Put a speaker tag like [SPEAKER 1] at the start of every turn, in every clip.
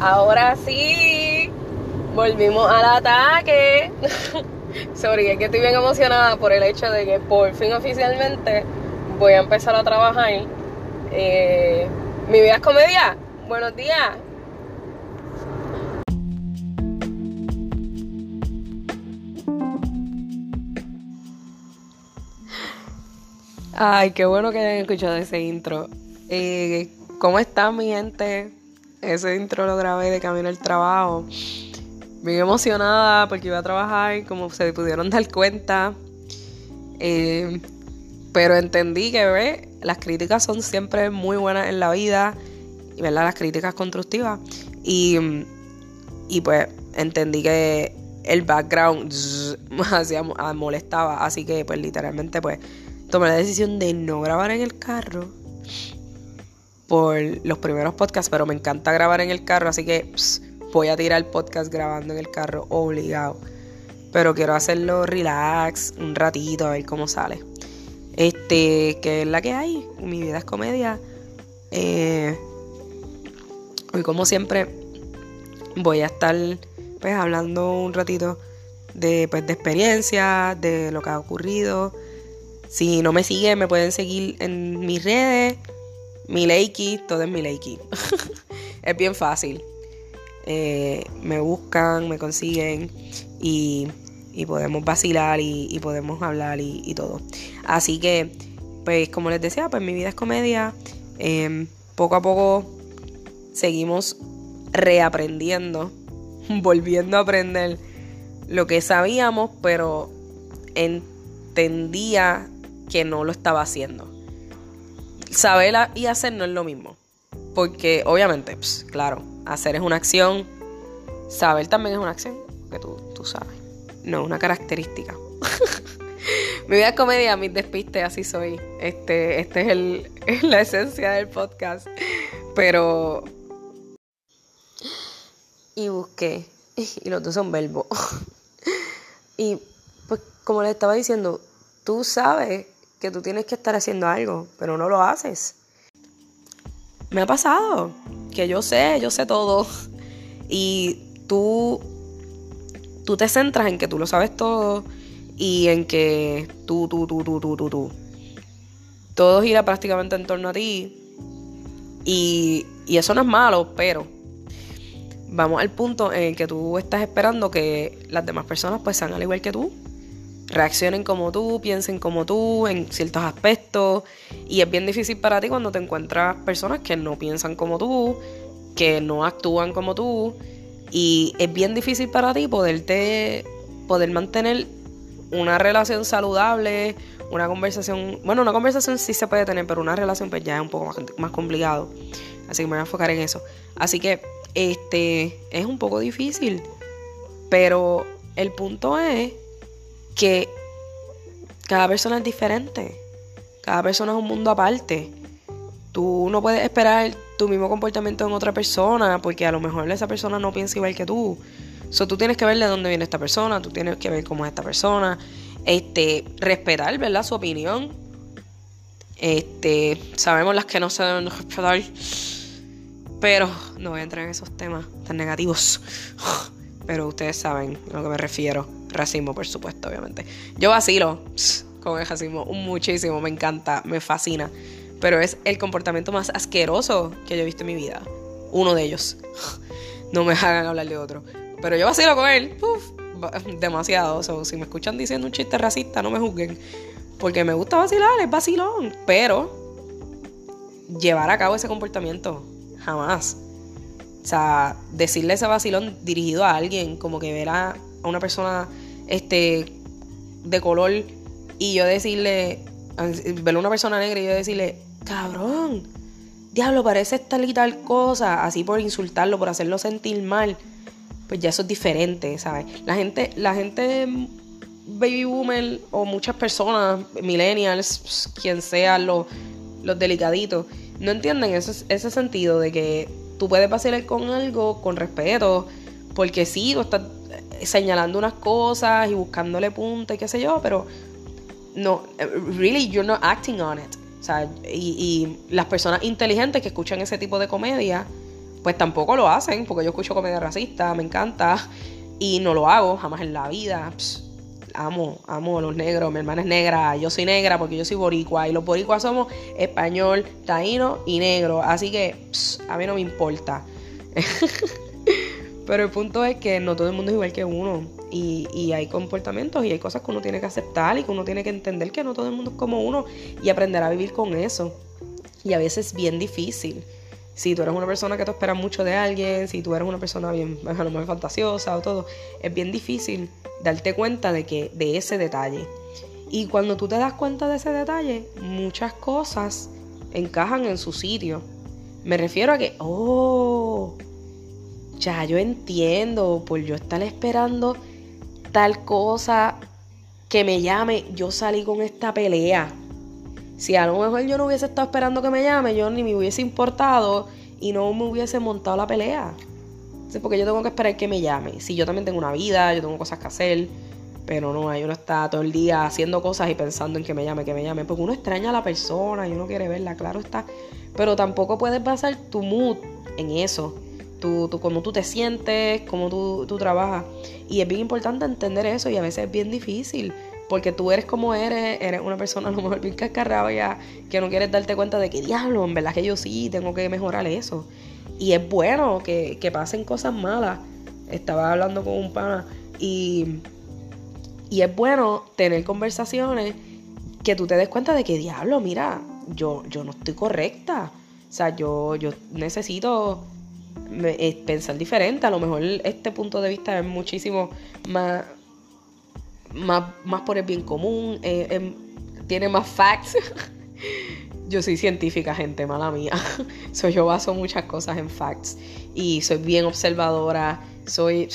[SPEAKER 1] Ahora sí, volvimos al ataque. Sorry, es que estoy bien emocionada por el hecho de que por fin oficialmente voy a empezar a trabajar. Eh, Mi vida es comedia. Buenos días. Ay, qué bueno que hayan escuchado ese intro. Eh, ¿Cómo están, mi gente? Ese intro lo grabé de camino al trabajo. Bien emocionada porque iba a trabajar, como se pudieron dar cuenta. Eh, pero entendí que, ¿ve? Las críticas son siempre muy buenas en la vida, ¿verdad? Las críticas constructivas. Y, y pues entendí que el background me hacía, molestaba. Así que, pues, literalmente, pues tomé la decisión de no grabar en el carro por los primeros podcasts, pero me encanta grabar en el carro, así que voy a tirar el podcast grabando en el carro obligado. Pero quiero hacerlo relax, un ratito, a ver cómo sale. Este, que es la que hay. Mi vida es comedia. Eh, hoy, como siempre, voy a estar pues hablando un ratito de, pues, de experiencia, de lo que ha ocurrido si no me siguen, me pueden seguir en mis redes. Mi Leiki, todo es mi Leiki. es bien fácil. Eh, me buscan, me consiguen y, podemos vacilar y, podemos hablar y, todo. Así que, pues como les decía, pues mi vida es comedia. Em, poco a poco seguimos reaprendiendo, volviendo a aprender lo que sabíamos, pero entendía que no lo estaba haciendo. Saber y hacer no es lo mismo. Porque obviamente, pues, claro, hacer es una acción, saber también es una acción, que tú, tú sabes. No una característica. Mi vida es comedia, mis despistes, así soy. Este, este es, el, es la esencia del podcast. Pero. Y busqué. Y los dos son verbos. Y pues, como les estaba diciendo, tú sabes que tú tienes que estar haciendo algo, pero no lo haces. Me ha pasado que yo sé, yo sé todo y tú tú te centras en que tú lo sabes todo y en que tú tú tú tú tú tú tú todo gira prácticamente en torno a ti y, y eso no es malo, pero vamos al punto en el que tú estás esperando que las demás personas pues sean al igual que tú reaccionen como tú, piensen como tú en ciertos aspectos. Y es bien difícil para ti cuando te encuentras personas que no piensan como tú, que no actúan como tú. Y es bien difícil para ti poderte, poder mantener una relación saludable, una conversación, bueno, una conversación sí se puede tener, pero una relación pues ya es un poco más, más complicado. Así que me voy a enfocar en eso. Así que este es un poco difícil, pero el punto es que cada persona es diferente. Cada persona es un mundo aparte. Tú no puedes esperar tu mismo comportamiento en otra persona porque a lo mejor esa persona no piensa igual que tú. So, tú tienes que ver de dónde viene esta persona, tú tienes que ver cómo es esta persona, este, respetar, ¿verdad? Su opinión. Este, sabemos las que no se deben respetar, pero no voy a entrar en esos temas tan negativos. Pero ustedes saben a lo que me refiero. Racismo, por supuesto, obviamente. Yo vacilo con el racismo muchísimo, me encanta, me fascina. Pero es el comportamiento más asqueroso que yo he visto en mi vida. Uno de ellos. No me hagan hablar de otro. Pero yo vacilo con él. demasiado. si me escuchan diciendo un chiste racista, no me juzguen. Porque me gusta vacilar, es vacilón. Pero llevar a cabo ese comportamiento, jamás. O sea, decirle ese vacilón dirigido a alguien, como que ver a, una persona este, de color y yo decirle, ver a una persona negra y yo decirle, cabrón, diablo, parece tal y tal cosa, así por insultarlo, por hacerlo sentir mal, pues ya eso es diferente, ¿sabes? La gente, la gente baby boomer o muchas personas, millennials, quien sea, los, los delicaditos, no entienden ese, ese sentido de que tú puedes vacilar con algo con respeto, porque sí, tú estás señalando unas cosas y buscándole punta y qué sé yo, pero no, really, you're not acting on it. O sea, y, y las personas inteligentes que escuchan ese tipo de comedia, pues tampoco lo hacen, porque yo escucho comedia racista, me encanta, y no lo hago jamás en la vida. amo, amo a los negros, mi hermana es negra, yo soy negra porque yo soy boricua, y los boricuas somos español, taíno y negro, así que a mí no me importa. Pero el punto es que no todo el mundo es igual que uno. Y, y, hay comportamientos y hay cosas que uno tiene que aceptar y que uno tiene que entender que no todo el mundo es como uno y aprender a vivir con eso. Y a veces es bien difícil. Si tú eres una persona que te espera mucho de alguien, si tú eres una persona bien, a lo mejor fantasiosa o todo, es bien difícil darte cuenta de que de ese detalle. Y cuando tú te das cuenta de ese detalle, muchas cosas encajan en su sitio. Me refiero a que, oh, ya yo entiendo, por yo estar esperando tal cosa que me llame, yo salí con esta pelea. Si a lo mejor yo no hubiese estado esperando que me llame, yo ni me hubiese importado y no me hubiese montado la pelea. Porque yo tengo que esperar que me llame. Si yo también tengo una vida, yo tengo cosas que hacer, pero no, ahí uno está todo el día haciendo cosas y pensando en que me llame, que me llame. Porque uno extraña a la persona y uno quiere verla, claro está. Pero tampoco puedes basar tu mood en eso. Tú, tú, cómo tú te sientes, cómo tú, tú trabajas. Y es bien importante entender eso y a veces es bien difícil. Porque tú eres como eres, eres una persona a lo mejor bien ya que no quieres darte cuenta de que diablo, en verdad que yo sí tengo que mejorar eso. Y es bueno que, que pasen cosas malas. Estaba hablando con un pana y, y es bueno tener conversaciones que tú te des cuenta de que diablo, mira, yo, yo no estoy correcta. O sea, yo, yo necesito pensar diferente. A lo mejor este punto de vista es muchísimo más, más, más por el bien común, eh, em, tiene más facts. yo soy científica, gente, mala mía. soy yo baso muchas cosas en facts y soy bien observadora. Soy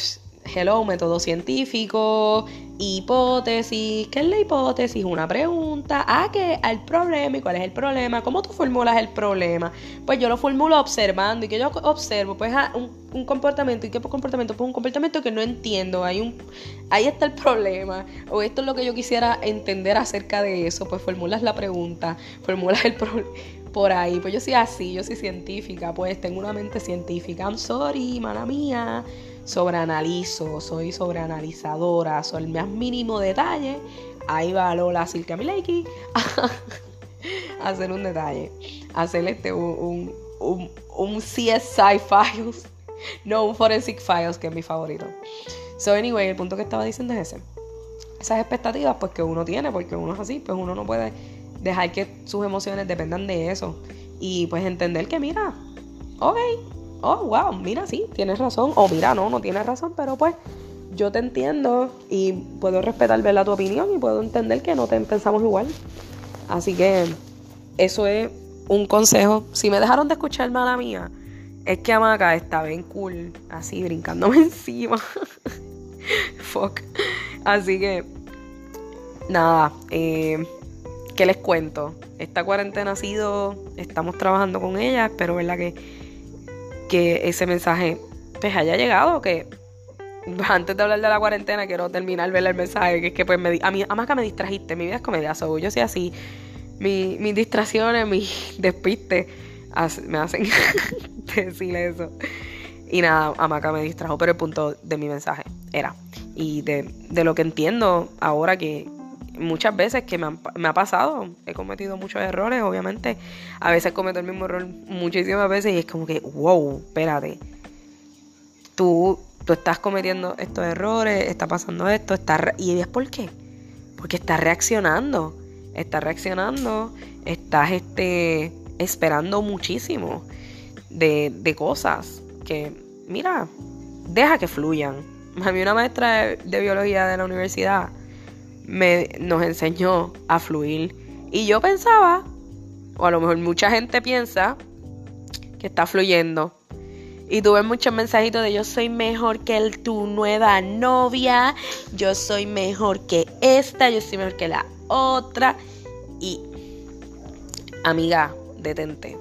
[SPEAKER 1] hello, método científico, hipótesis. ¿Qué es la hipótesis? Una pregunta. ¿A qué? Al problema. ¿Y cuál es el problema? ¿Cómo tú formulas el problema? Pues yo lo formulo observando. ¿Y que yo observo? Pues ah, un, comportamiento. ¿Y qué comportamiento? Pues un comportamiento que no entiendo. Hay un, ahí está el problema. O esto es lo que yo quisiera entender acerca de eso. Pues formulas la pregunta. Formulas el problema por ahí. Pues yo soy así, yo soy científica, pues tengo una mente científica. I'm sorry, mala mía sobreanalizo, soy sobreanalizadora, soy el más mínimo detalle. Ahí va Lola Silka Mileki a hacer un detalle, a hacer este, un, un, un, CSI Files, no un Forensic Files, que es mi favorito. So, anyway, el punto que estaba diciendo es ese. Esas expectativas, pues que uno tiene, porque uno es así, pues uno no puede dejar que sus emociones dependan de eso. Y pues entender que, mira, ok, oh, wow, mira, sí, tienes razón, o mira, no, no tienes razón, pero pues yo te entiendo y puedo respetar ¿verdad? tu opinión y puedo entender que no te pensamos igual. Así que eso es un consejo. Si me dejaron de escuchar mala mía, es que Amaca está bien cool, así brincándome encima. Fuck. Así que, nada, eh, ¿qué les cuento? Esta cuarentena ha sido, estamos trabajando con ella, espero, ¿verdad? Que que ese mensaje pues haya llegado, que antes de hablar de la cuarentena quiero terminar ver el mensaje, que es que pues me, a mí, además que me distrajiste, mi vida es comedia, so, yo soy así, mi, mis distracciones, mis despistes me hacen decir eso. Y nada, Amaca me distrajo, pero el punto de mi mensaje era, y de, de lo que entiendo ahora que, muchas veces que me, ha pasado, he cometido muchos errores, obviamente, a veces cometo el mismo error muchísimas veces y es como que, wow, espérate, tú, tú estás cometiendo estos errores, está pasando esto, está ¿y es por qué? Porque estás reaccionando, estás reaccionando, estás este, esperando muchísimo de, de cosas que, mira, deja que fluyan. A mí una maestra de biología de la universidad, me, nos enseñó a fluir. Y yo pensaba, o a lo mejor mucha gente piensa, que está fluyendo. Y tuve muchos mensajitos de yo soy mejor que tu nueva novia, yo soy mejor que esta, yo soy mejor que la otra. Y, amiga, detente.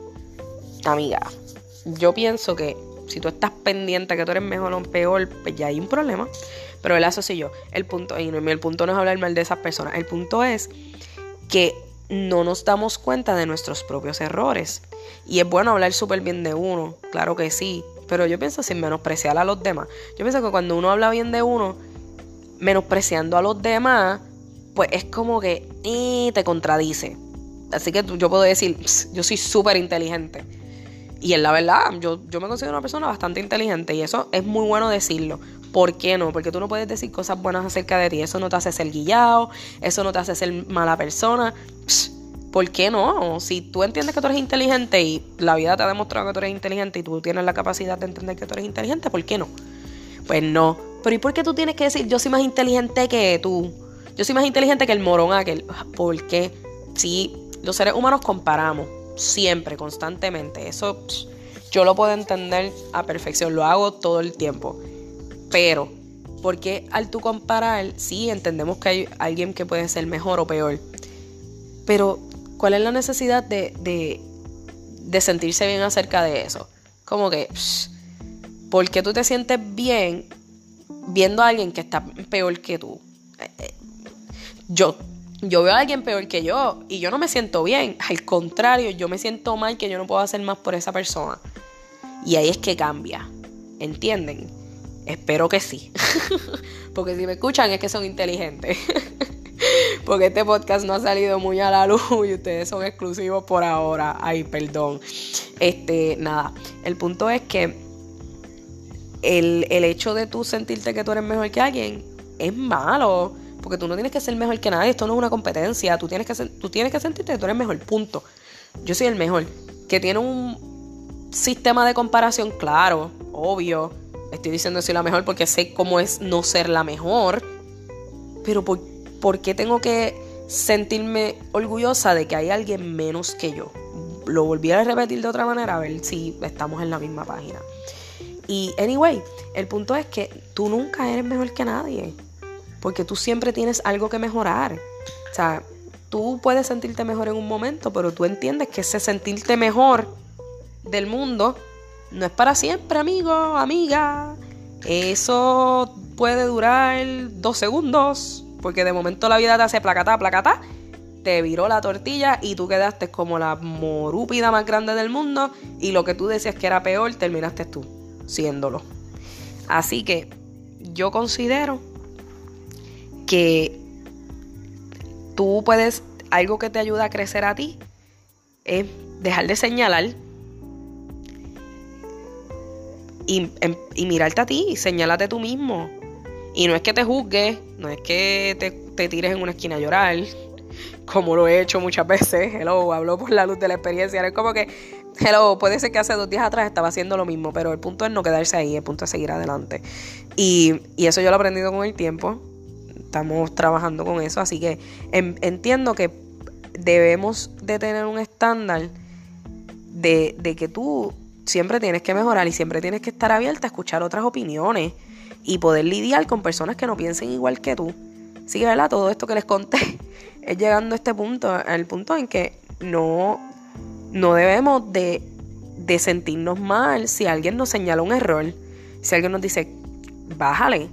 [SPEAKER 1] Amiga, yo pienso que si tú estás pendiente que tú eres mejor o peor, pues ya hay un problema. Pero el sí yo. El punto, y el punto no es hablar mal de esas personas. El punto es que no nos damos cuenta de nuestros propios errores. Y es bueno hablar súper bien de uno, claro que sí. pero yo pienso sin menospreciar a los demás. Yo pienso que cuando uno habla bien de uno, menospreciando a los demás, pues es como que eh, te contradice. Así que yo puedo decir, yo soy súper inteligente. Y es la verdad, yo, yo me considero una persona bastante inteligente y eso es muy bueno decirlo. ¿Por qué no? Porque tú no puedes decir cosas buenas acerca de ti. Eso no te hace ser guillado, eso no te hace ser mala persona. ¿Por qué no? Si tú entiendes que tú eres inteligente y la vida te ha demostrado que tú eres inteligente y tú tienes la capacidad de entender que tú eres inteligente, ¿por qué no? Pues no. Pero ¿y por qué tú tienes que decir yo soy más inteligente que tú? Yo soy más inteligente que el morón aquel. ¿Por qué? Sí, los seres humanos comparamos siempre, constantemente. Eso yo lo puedo entender a perfección, lo hago todo el tiempo. Pero, porque al tú comparar, sí entendemos que hay alguien que puede ser mejor o peor. Pero, ¿cuál es la necesidad de, de, sentirse bien acerca de eso? Como que, ¿por qué tú te sientes bien viendo a alguien que está peor que tú? Eh, eh, yo yo veo a alguien peor que yo y yo no me siento bien. Al contrario, yo me siento mal que yo no puedo hacer más por esa persona. Y ahí es que cambia. ¿Entienden? Espero que sí. Porque si me escuchan es que son inteligentes. Porque este podcast no ha salido muy a la luz y ustedes son exclusivos por ahora. Ay, perdón. Este, nada. El punto es que el, el hecho de tú sentirte que tú eres mejor que alguien es malo porque tú no tienes que ser mejor que nadie, esto no es una competencia, tú tienes que, tú tienes que sentirte que tú eres mejor, punto. Yo soy el mejor, que tiene un sistema de comparación claro, obvio, estoy diciendo soy la mejor porque sé cómo es no ser la mejor, pero ¿por, ¿por qué tengo que sentirme orgullosa de que hay alguien menos que yo? Lo volví a repetir de otra manera a ver si estamos en la misma página. Y anyway, el punto es que tú nunca eres mejor que nadie porque tú siempre tienes algo que mejorar. O sea, tú puedes sentirte mejor en un momento, pero tú entiendes que ese sentirte mejor del mundo no es para siempre, amigo, amiga. Eso puede durar dos segundos, porque de momento la vida te hace placata, placata, te viró la tortilla y tú quedaste como la morúpida más grande del mundo y lo que tú decías que era peor, terminaste tú siéndolo. Así que yo considero que tú puedes, algo que te ayuda a crecer a ti, es dejar de señalar y, em, mirarte a ti, señálate tú mismo. Y no es que te juzgues, no es que te, tires en una esquina a llorar, como lo he hecho muchas veces. Hello, hablo por la luz de la experiencia. es como que, hello, puede ser que hace dos días atrás estaba haciendo lo mismo, pero el punto es no quedarse ahí, el punto es seguir adelante. Y, y eso yo lo he aprendido con el tiempo estamos trabajando con eso, así que entiendo que debemos de tener un estándar de, que tú siempre tienes que mejorar y siempre tienes que estar abierta a escuchar otras opiniones y poder lidiar con personas que no piensen igual que tú. Así que, ¿verdad? Todo esto que les conté es llegando a este punto, al punto en que no, no debemos de, de sentirnos mal si alguien nos señala un error, si alguien nos dice, bájale,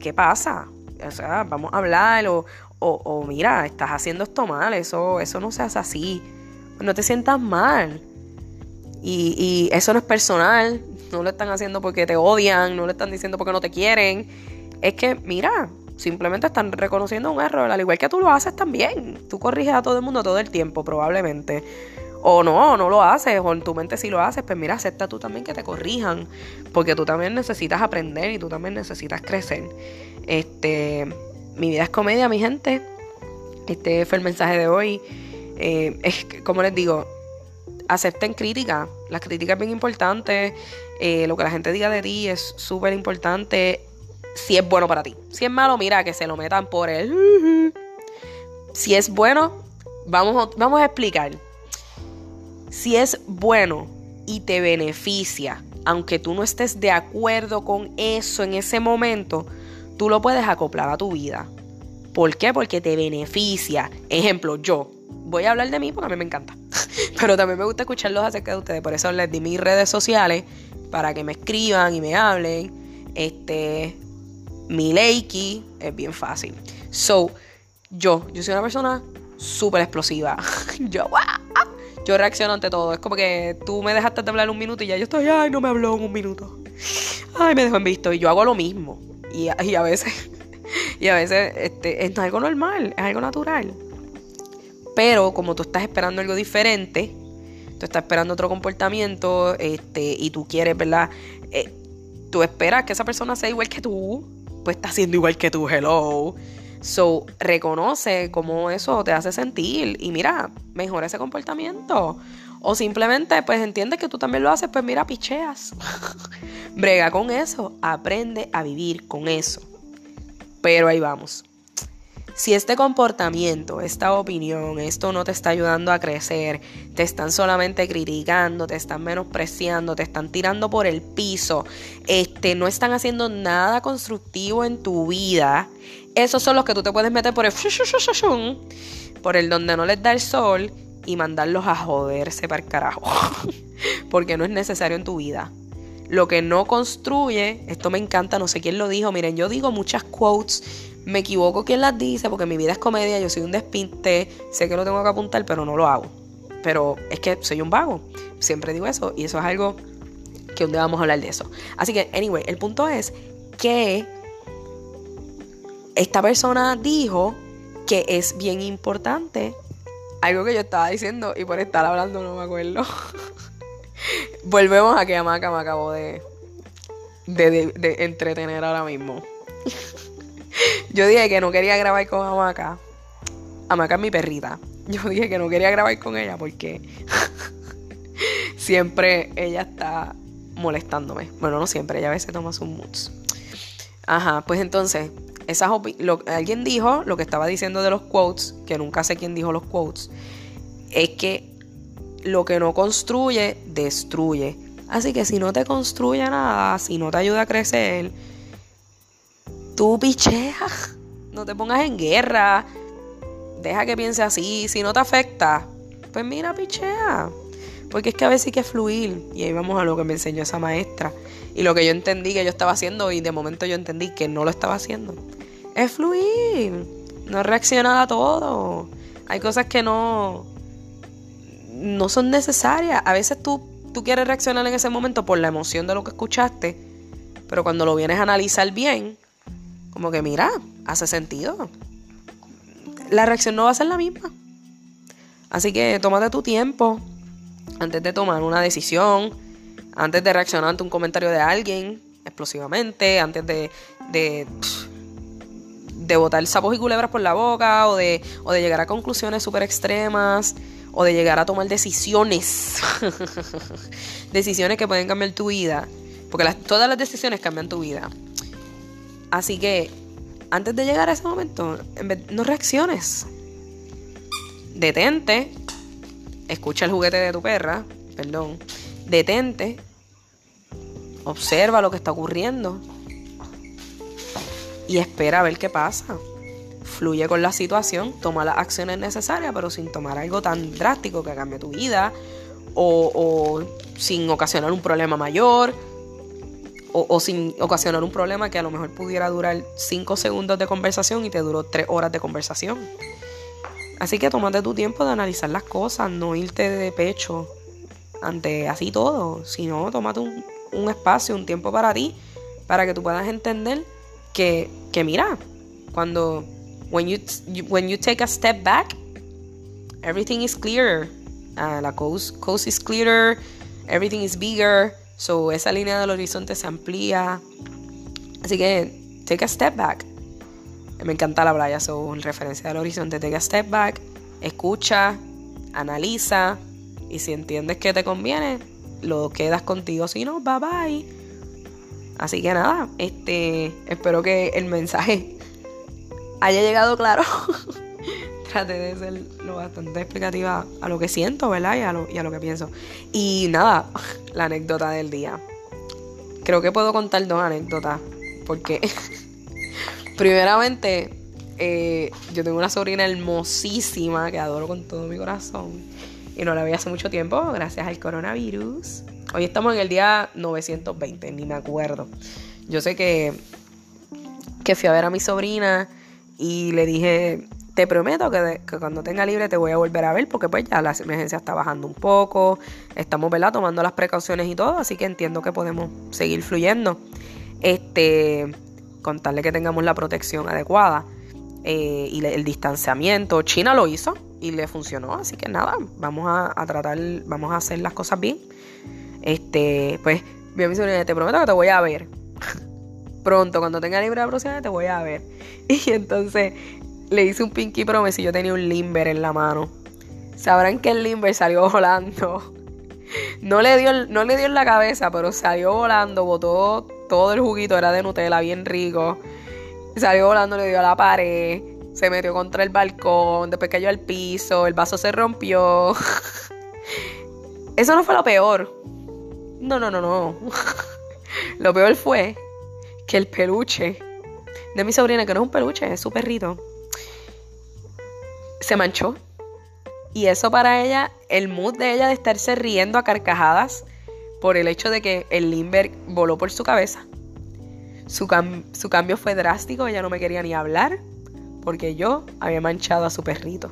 [SPEAKER 1] ¿qué pasa? o sea, vamos a hablar o, o, mira, estás haciendo esto mal, eso, eso no se hace así. No te sientas mal. Y, y eso no es personal, no lo están haciendo porque te odian, no lo están diciendo porque no te quieren. Es que, mira, simplemente están reconociendo un error, al igual que tú lo haces también. Tú corriges a todo el mundo todo el tiempo, probablemente. O no, no lo haces, o en tu mente sí lo haces, pues mira, acepta tú también que te corrijan, porque tú también necesitas aprender y tú también necesitas crecer. Este, mi vida es comedia, mi gente. Este fue el mensaje de hoy. Eh, es como les digo, acepten crítica. Las críticas es bien importante. Eh, lo que la gente diga de ti es súper importante. Si es bueno para ti. Si es malo, mira, que se lo metan por él. Si es bueno, vamos, vamos a explicar si es bueno y te beneficia, aunque tú no estés de acuerdo con eso en ese momento, tú lo puedes acoplar a tu vida. ¿Por qué? Porque te beneficia. Ejemplo, yo. Voy a hablar de mí porque a mí me encanta. Pero también me gusta escucharlos acerca de ustedes. Por eso les di mis redes sociales para que me escriban y me hablen. Este, mi Leiki es bien fácil. So, yo, yo soy una persona súper explosiva. yo, yo reacciono ante todo. Es como que tú me dejaste de hablar un minuto y ya yo estoy, ay, no me habló en un minuto. Ay, me dejó en visto. Y yo hago lo mismo. Y, y a veces, y a veces este, es algo normal, es algo natural. Pero como tú estás esperando algo diferente, tú estás esperando otro comportamiento, este, y tú quieres, ¿verdad? Eh, tú esperas que esa persona sea igual que tú, pues está siendo igual que tú, hello. So, reconoce cómo eso te hace sentir y mira, mejora ese comportamiento. O simplemente, pues entiende que tú también lo haces, pues mira, picheas. Brega con eso, aprende a vivir con eso. Pero ahí vamos. Si este comportamiento, esta opinión, esto no te está ayudando a crecer, te están solamente criticando, te están menospreciando, te están tirando por el piso, este, no están haciendo nada constructivo en tu vida, esos son los que tú te puedes meter por el por el donde no les da el sol y mandarlos a joderse para el carajo. Porque no es necesario en tu vida. Lo que no construye, esto me encanta, no sé quién lo dijo, miren, yo digo muchas quotes me equivoco quién las dice porque mi vida es comedia, yo soy un despinte, sé que lo tengo que apuntar, pero no lo hago. Pero es que soy un vago, siempre digo eso y eso es algo que un vamos a hablar de eso. Así que, anyway, el punto es que esta persona dijo que es bien importante algo que yo estaba diciendo y por estar hablando no me acuerdo. Volvemos a que Amaca me acabó de, de, entretener ahora mismo. Yo dije que no quería grabar con Amaca. Amaca es mi perrita. Yo dije que no quería grabar con ella porque siempre ella está molestándome. Bueno, no siempre, ella a veces toma sus moods. Ajá, pues entonces, esas lo, alguien dijo lo que estaba diciendo de los quotes, que nunca sé quién dijo los quotes, es que lo que no construye, destruye. Así que si no te construye nada, si no te ayuda a crecer, tú pichea, no te pongas en guerra, deja que piense así, si no te afecta, pues mira, pichea. Porque es que a veces hay que fluir. Y ahí vamos a lo que me enseñó esa maestra. Y lo que yo entendí que yo estaba haciendo y de momento yo entendí que no lo estaba haciendo. Es fluir. No reaccionar a todo. Hay cosas que no, no son necesarias. A veces tú, tú quieres reaccionar en ese momento por la emoción de lo que escuchaste. Pero cuando lo vienes a analizar bien, como que mira, hace sentido. La reacción no va a ser la misma. Así que tómate tu tiempo antes de tomar una decisión, antes de reaccionar ante un comentario de alguien explosivamente, antes de, de, de botar sapos y culebras por la boca o de, o de llegar a conclusiones súper extremas o de llegar a tomar decisiones. decisiones que pueden cambiar tu vida. Porque todas las decisiones cambian tu vida. Así que antes de llegar a ese momento, no reacciones. Detente. Escucha el juguete de tu perra. Perdón. Detente. Observa lo que está ocurriendo. Y espera a ver qué pasa. Fluye con la situación. Toma las acciones necesarias, pero sin tomar algo tan drástico que cambie tu vida. O, sin ocasionar un problema mayor o, sin ocasionar un problema que a lo mejor pudiera durar 5 segundos de conversación y te duró 3 horas de conversación. Así que tómate tu tiempo de analizar las cosas, no irte de pecho ante así todo, sino tómate un, un espacio, un tiempo para ti, para que tú puedas entender que, que mira, cuando when you, when you take a step back, everything is clearer. Uh, la coast, coast is clearer, everything is bigger. So, esa línea del horizonte se amplía. Así que, take a step back. Me encanta la playa, so, en referencia al horizonte, take a step back, escucha, analiza, y si entiendes que te conviene, lo quedas contigo. Si no, bye bye. Así que nada, este, espero que el mensaje haya llegado claro. Trate de ser lo bastante explicativa a lo que siento, ¿verdad? Y a lo, y a lo que pienso. Y nada, la anécdota del día. Creo que puedo contar dos anécdotas. Porque, primeramente, eh, yo tengo una sobrina hermosísima que adoro con todo mi corazón. Y no la vi hace mucho tiempo, gracias al coronavirus. Hoy estamos en el día 920, ni me acuerdo. Yo sé que, que fui a ver a mi sobrina y le dije te prometo que, cuando tenga libre te voy a volver a ver porque pues ya la emergencia está bajando un poco, estamos ¿verdad? tomando las precauciones y todo, así que entiendo que podemos seguir fluyendo. Este, contarle que tengamos la protección adecuada eh, y el distanciamiento. China lo hizo y le funcionó, así que nada, vamos a, tratar, vamos a hacer las cosas bien. Este, pues, bien, te prometo que te voy a ver. Pronto, cuando tenga libre la próxima, te voy a ver. Y entonces le hice un pinky promise y yo tenía un limber en la mano. Sabrán que el limber salió volando. No le dio, no le dio en la cabeza, pero salió volando, botó todo el juguito, era de Nutella, bien rico. Salió volando, le dio a la pared, se metió contra el balcón, después cayó al piso, el vaso se rompió. Eso no fue lo peor. No, no, no, no. Lo peor fue que el peluche de mi sobrina, que no es un peluche, es su perrito, se manchó. Y eso para ella, el mood de ella de estarse riendo a carcajadas por el hecho de que el Limber voló por su cabeza. Su, su cambio fue drástico, ella no me quería ni hablar porque yo había manchado a su perrito.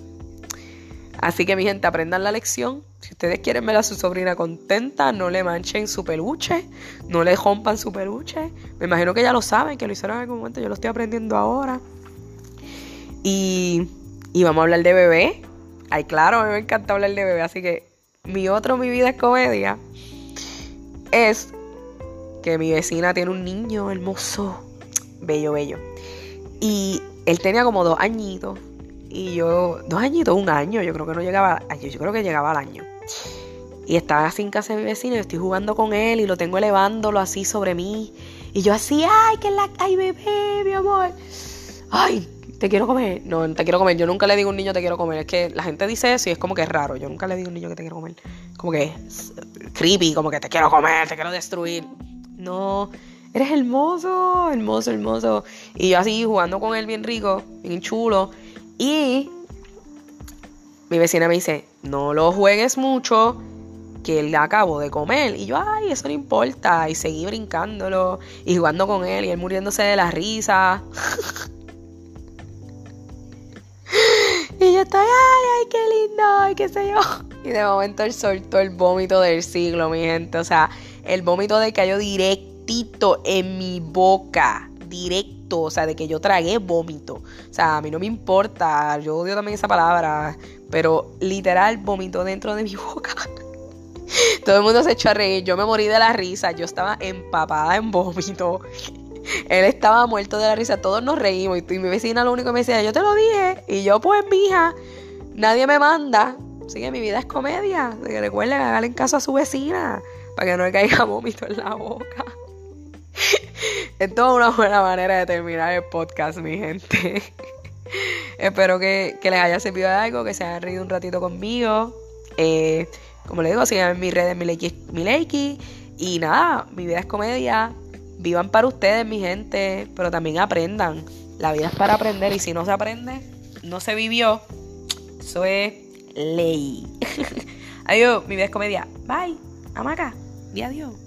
[SPEAKER 1] Así que mi gente, aprendan la lección. Si ustedes quieren ver a su sobrina contenta, no le manchen su peluche, no le rompan su peluche. Me imagino que ya lo saben, que lo hicieron en algún momento, yo lo estoy aprendiendo ahora. Y y vamos a hablar de bebé. Ay, claro, a mí me encanta hablar de bebé. Así que mi otro, mi vida es comedia, es que mi vecina tiene un niño hermoso, bello, bello. Y él tenía como dos añitos. Y yo, dos añitos, un año, yo creo que no llegaba, yo, creo que llegaba al año. Y estaba así en casa de mi vecina y yo estoy jugando con él y lo tengo elevándolo así sobre mí. Y yo así, ay, que la, ay, bebé, mi amor. Ay, te quiero comer. No, te quiero comer. Yo nunca le digo a un niño te quiero comer. Es que la gente dice eso y es como que es raro. Yo nunca le digo a un niño que te quiero comer. Como que es creepy, como que te quiero comer, te quiero destruir. No, eres hermoso, hermoso, hermoso. Y yo así jugando con él bien rico, bien chulo. Y mi vecina me dice, no lo juegues mucho, que él acabo de comer. Y yo, ay, eso no importa. Y seguí brincándolo y jugando con él y él muriéndose de la risa. Y yo estoy, ay, ay, qué lindo, ay, qué sé yo. Y de momento él soltó el vómito del siglo, mi gente. O sea, el vómito de cayó directito en mi boca. Directo, o sea, de que yo tragué vómito. O sea, a mí no me importa, yo odio también esa palabra, pero literal vómito dentro de mi boca. Todo el mundo se echó a reír, yo me morí de la risa, yo estaba empapada en vómito. Él estaba muerto de la risa, todos nos reímos. Y mi vecina lo único que me decía, yo te lo dije. Y yo, pues, mija, nadie me manda. Así que mi vida es comedia. Así que recuerden, hagan caso a su vecina. Para que no le caiga vómito en la boca. Es toda una buena manera de terminar el podcast, mi gente. Espero que, les haya servido de algo, que se hayan reído un ratito conmigo. Eh, como les digo, sigan en mis redes, mi Leiki. Y nada, mi vida es comedia. Vivan para ustedes, mi gente, pero también aprendan. La vida es para aprender y si no se aprende, no se vivió. Eso es ley. adiós, mi vida es comedia. Bye. Amaca. Y adiós.